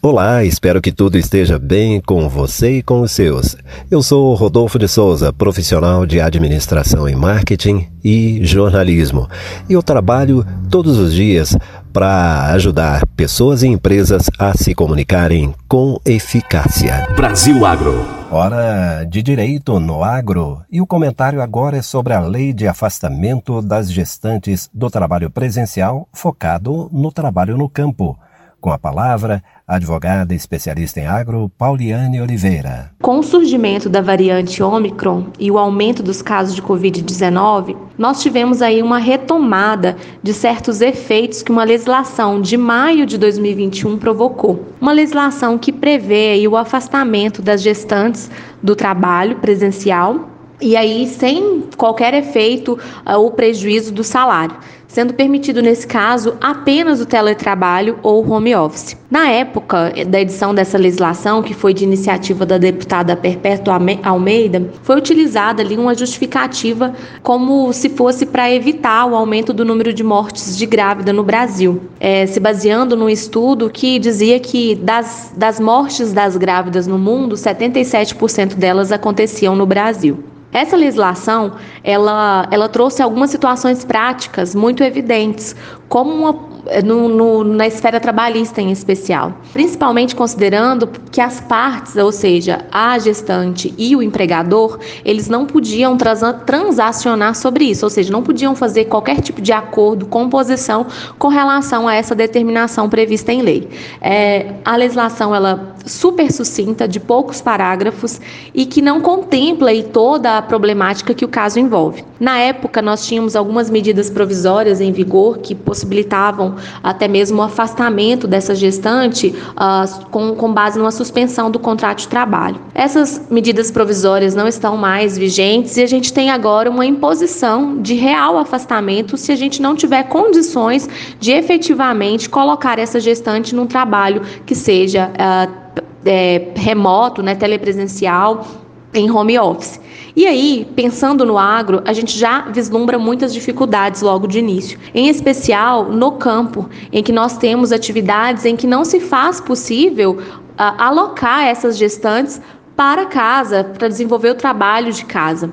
Olá, espero que tudo esteja bem com você e com os seus. Eu sou Rodolfo de Souza, profissional de administração em marketing e jornalismo, e eu trabalho todos os dias para ajudar pessoas e empresas a se comunicarem com eficácia. Brasil Agro. Hora de direito no agro. E o comentário agora é sobre a lei de afastamento das gestantes do trabalho presencial focado no trabalho no campo. Com a palavra, advogada especialista em agro, Pauliane Oliveira. Com o surgimento da variante Omicron e o aumento dos casos de Covid-19, nós tivemos aí uma retomada de certos efeitos que uma legislação de maio de 2021 provocou. Uma legislação que prevê o afastamento das gestantes do trabalho presencial e aí sem qualquer efeito uh, ou prejuízo do salário, sendo permitido nesse caso apenas o teletrabalho ou home office. Na época da edição dessa legislação, que foi de iniciativa da deputada Perpétua Almeida, foi utilizada ali uma justificativa como se fosse para evitar o aumento do número de mortes de grávida no Brasil, é, se baseando num estudo que dizia que das, das mortes das grávidas no mundo, 77% delas aconteciam no Brasil. Essa legislação, ela, ela trouxe algumas situações práticas muito evidentes, como uma no, no, na esfera trabalhista em especial, principalmente considerando que as partes, ou seja, a gestante e o empregador, eles não podiam transacionar sobre isso, ou seja, não podiam fazer qualquer tipo de acordo, composição com relação a essa determinação prevista em lei. É, a legislação ela super sucinta, de poucos parágrafos e que não contempla aí toda a problemática que o caso envolve. Na época, nós tínhamos algumas medidas provisórias em vigor que possibilitavam até mesmo o afastamento dessa gestante uh, com, com base numa suspensão do contrato de trabalho. Essas medidas provisórias não estão mais vigentes e a gente tem agora uma imposição de real afastamento se a gente não tiver condições de efetivamente colocar essa gestante num trabalho que seja uh, é, remoto, né, telepresencial, em home office. E aí, pensando no agro, a gente já vislumbra muitas dificuldades logo de início, em especial no campo, em que nós temos atividades em que não se faz possível uh, alocar essas gestantes para casa, para desenvolver o trabalho de casa.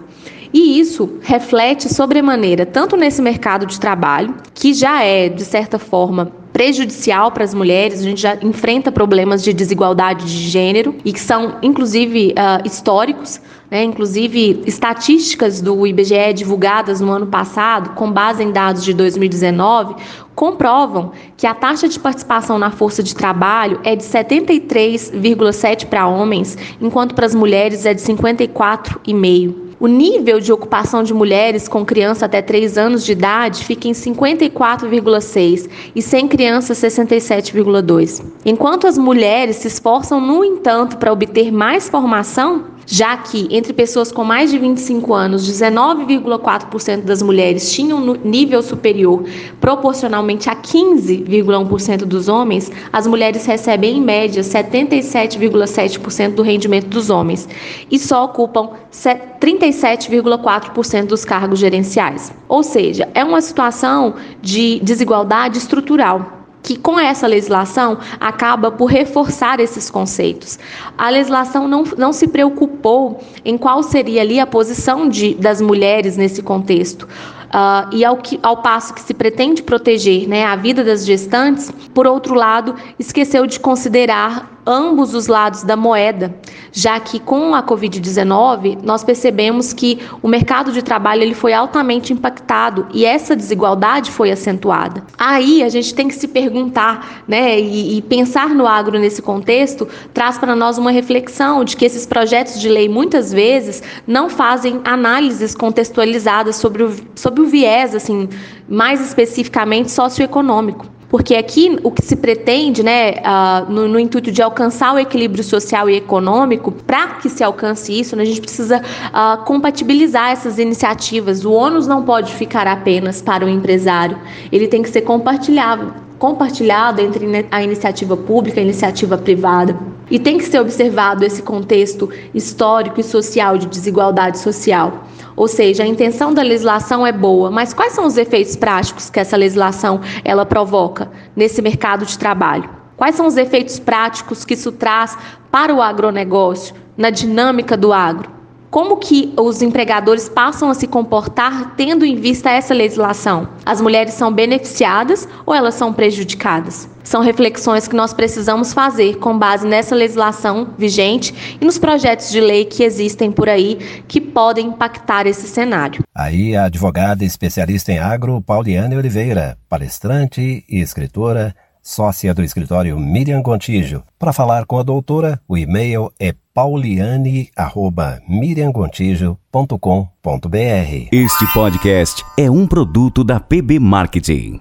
E isso reflete sobremaneira tanto nesse mercado de trabalho, que já é, de certa forma, prejudicial para as mulheres, a gente já enfrenta problemas de desigualdade de gênero e que são, inclusive, uh, históricos. Né? Inclusive, estatísticas do IBGE divulgadas no ano passado, com base em dados de 2019, comprovam que a taxa de participação na força de trabalho é de 73,7 para homens, enquanto para as mulheres é de 54,5. O nível de ocupação de mulheres com criança até 3 anos de idade fica em 54,6 e sem criança 67,2. Enquanto as mulheres se esforçam, no entanto, para obter mais formação, já que entre pessoas com mais de 25 anos, 19,4% das mulheres tinham nível superior proporcionalmente a 15,1% dos homens, as mulheres recebem em média 77,7% do rendimento dos homens e só ocupam 37,4% dos cargos gerenciais. Ou seja, é uma situação de desigualdade estrutural que com essa legislação acaba por reforçar esses conceitos. A legislação não, não se preocupou em qual seria ali a posição de, das mulheres nesse contexto. Uh, e ao, que, ao passo que se pretende proteger né, a vida das gestantes, por outro lado, esqueceu de considerar ambos os lados da moeda, já que com a Covid-19 nós percebemos que o mercado de trabalho ele foi altamente impactado e essa desigualdade foi acentuada. Aí a gente tem que se perguntar, né, e, e pensar no agro nesse contexto traz para nós uma reflexão de que esses projetos de lei muitas vezes não fazem análises contextualizadas sobre o, sobre o viés assim mais especificamente socioeconômico porque aqui o que se pretende, né, uh, no, no, intuito de alcançar o equilíbrio social e econômico, para que se alcance isso, né, a gente precisa uh, compatibilizar essas iniciativas. O ônus não pode ficar apenas para o empresário, ele tem que ser compartilhado compartilhado entre a iniciativa pública e a iniciativa privada. E tem que ser observado esse contexto histórico e social de desigualdade social. Ou seja, a intenção da legislação é boa, mas quais são os efeitos práticos que essa legislação ela provoca nesse mercado de trabalho? Quais são os efeitos práticos que isso traz para o agronegócio, na dinâmica do agro? Como que os empregadores passam a se comportar tendo em vista essa legislação? As mulheres são beneficiadas ou elas são prejudicadas? São reflexões que nós precisamos fazer com base nessa legislação vigente e nos projetos de lei que existem por aí que podem impactar esse cenário. Aí a advogada especialista em agro, Pauliane Oliveira, palestrante e escritora, sócia do escritório Miriam Gontijo. Para falar com a doutora, o e-mail é pauliane.miriamgontijo.com.br. Este podcast é um produto da PB Marketing.